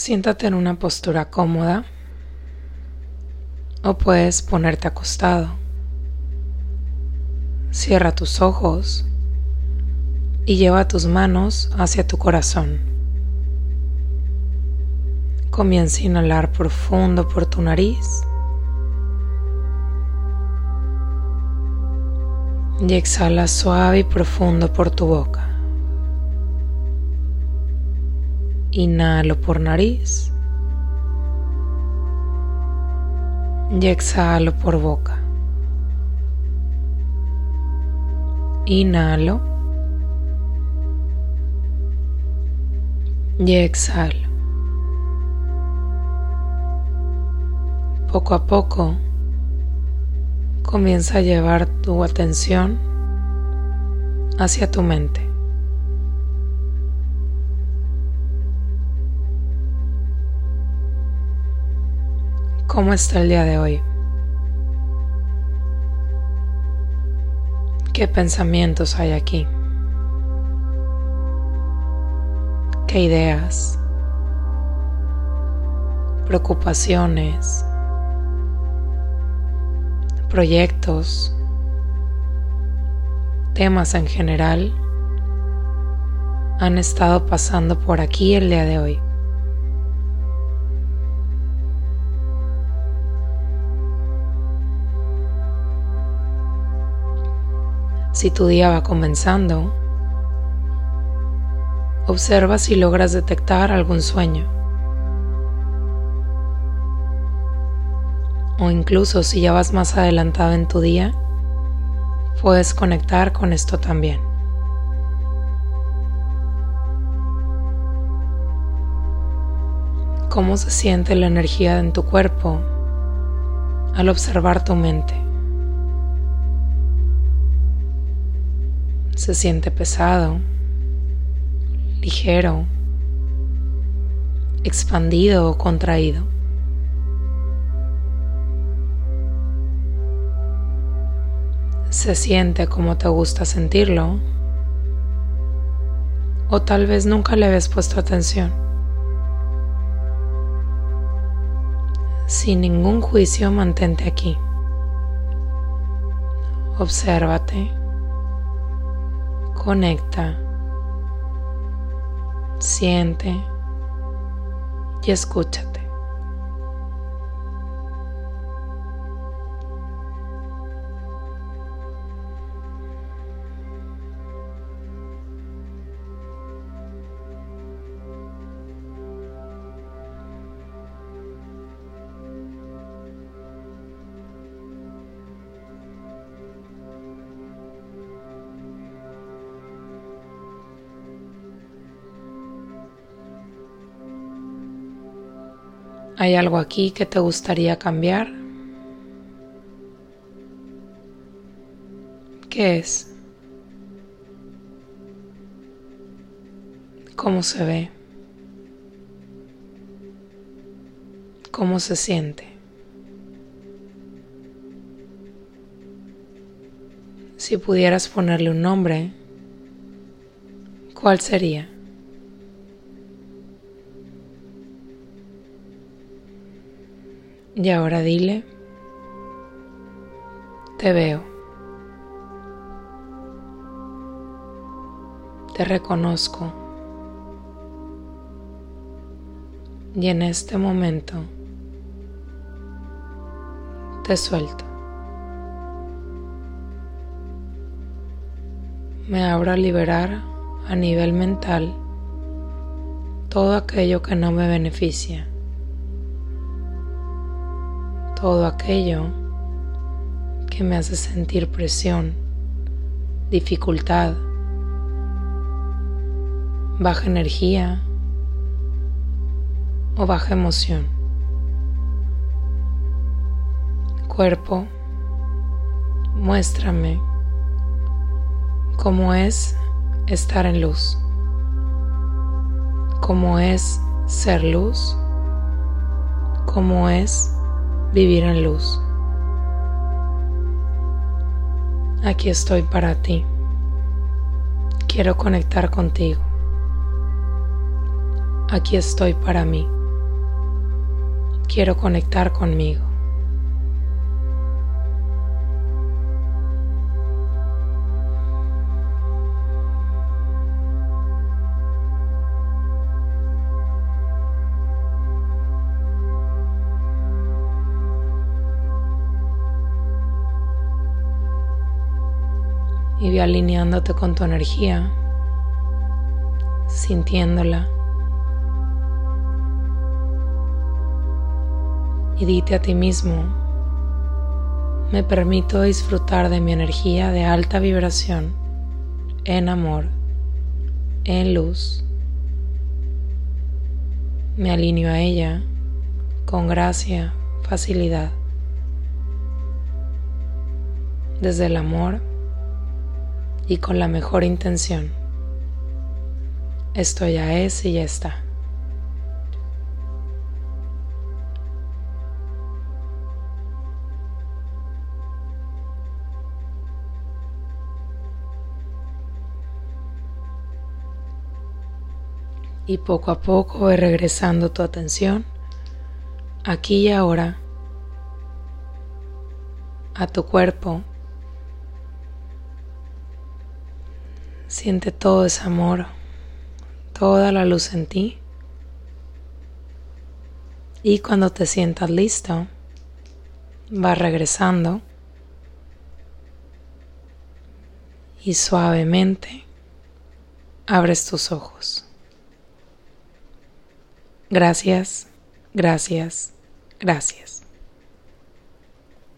Siéntate en una postura cómoda o puedes ponerte acostado. Cierra tus ojos y lleva tus manos hacia tu corazón. Comienza a inhalar profundo por tu nariz y exhala suave y profundo por tu boca. Inhalo por nariz y exhalo por boca. Inhalo y exhalo. Poco a poco comienza a llevar tu atención hacia tu mente. ¿Cómo está el día de hoy? ¿Qué pensamientos hay aquí? ¿Qué ideas? Preocupaciones? Proyectos? Temas en general han estado pasando por aquí el día de hoy. Si tu día va comenzando, observa si logras detectar algún sueño. O incluso si ya vas más adelantado en tu día, puedes conectar con esto también. ¿Cómo se siente la energía en tu cuerpo al observar tu mente? Se siente pesado, ligero, expandido o contraído. Se siente como te gusta sentirlo o tal vez nunca le habías puesto atención. Sin ningún juicio mantente aquí. Obsérvate conecta, siente y escúchate. ¿Hay algo aquí que te gustaría cambiar? ¿Qué es? ¿Cómo se ve? ¿Cómo se siente? Si pudieras ponerle un nombre, ¿cuál sería? Y ahora dile, te veo, te reconozco. Y en este momento te suelto. Me abro a liberar a nivel mental todo aquello que no me beneficia todo aquello que me hace sentir presión, dificultad, baja energía o baja emoción. Cuerpo, muéstrame cómo es estar en luz, cómo es ser luz, cómo es vivir en luz. Aquí estoy para ti. Quiero conectar contigo. Aquí estoy para mí. quiero conectar conmigo. Y ve alineándote con tu energía, sintiéndola. Y dite a ti mismo, me permito disfrutar de mi energía de alta vibración, en amor, en luz. Me alineo a ella con gracia, facilidad. Desde el amor y con la mejor intención. Esto ya es y ya está. Y poco a poco voy regresando tu atención aquí y ahora a tu cuerpo Siente todo ese amor, toda la luz en ti. Y cuando te sientas listo, vas regresando y suavemente abres tus ojos. Gracias, gracias, gracias.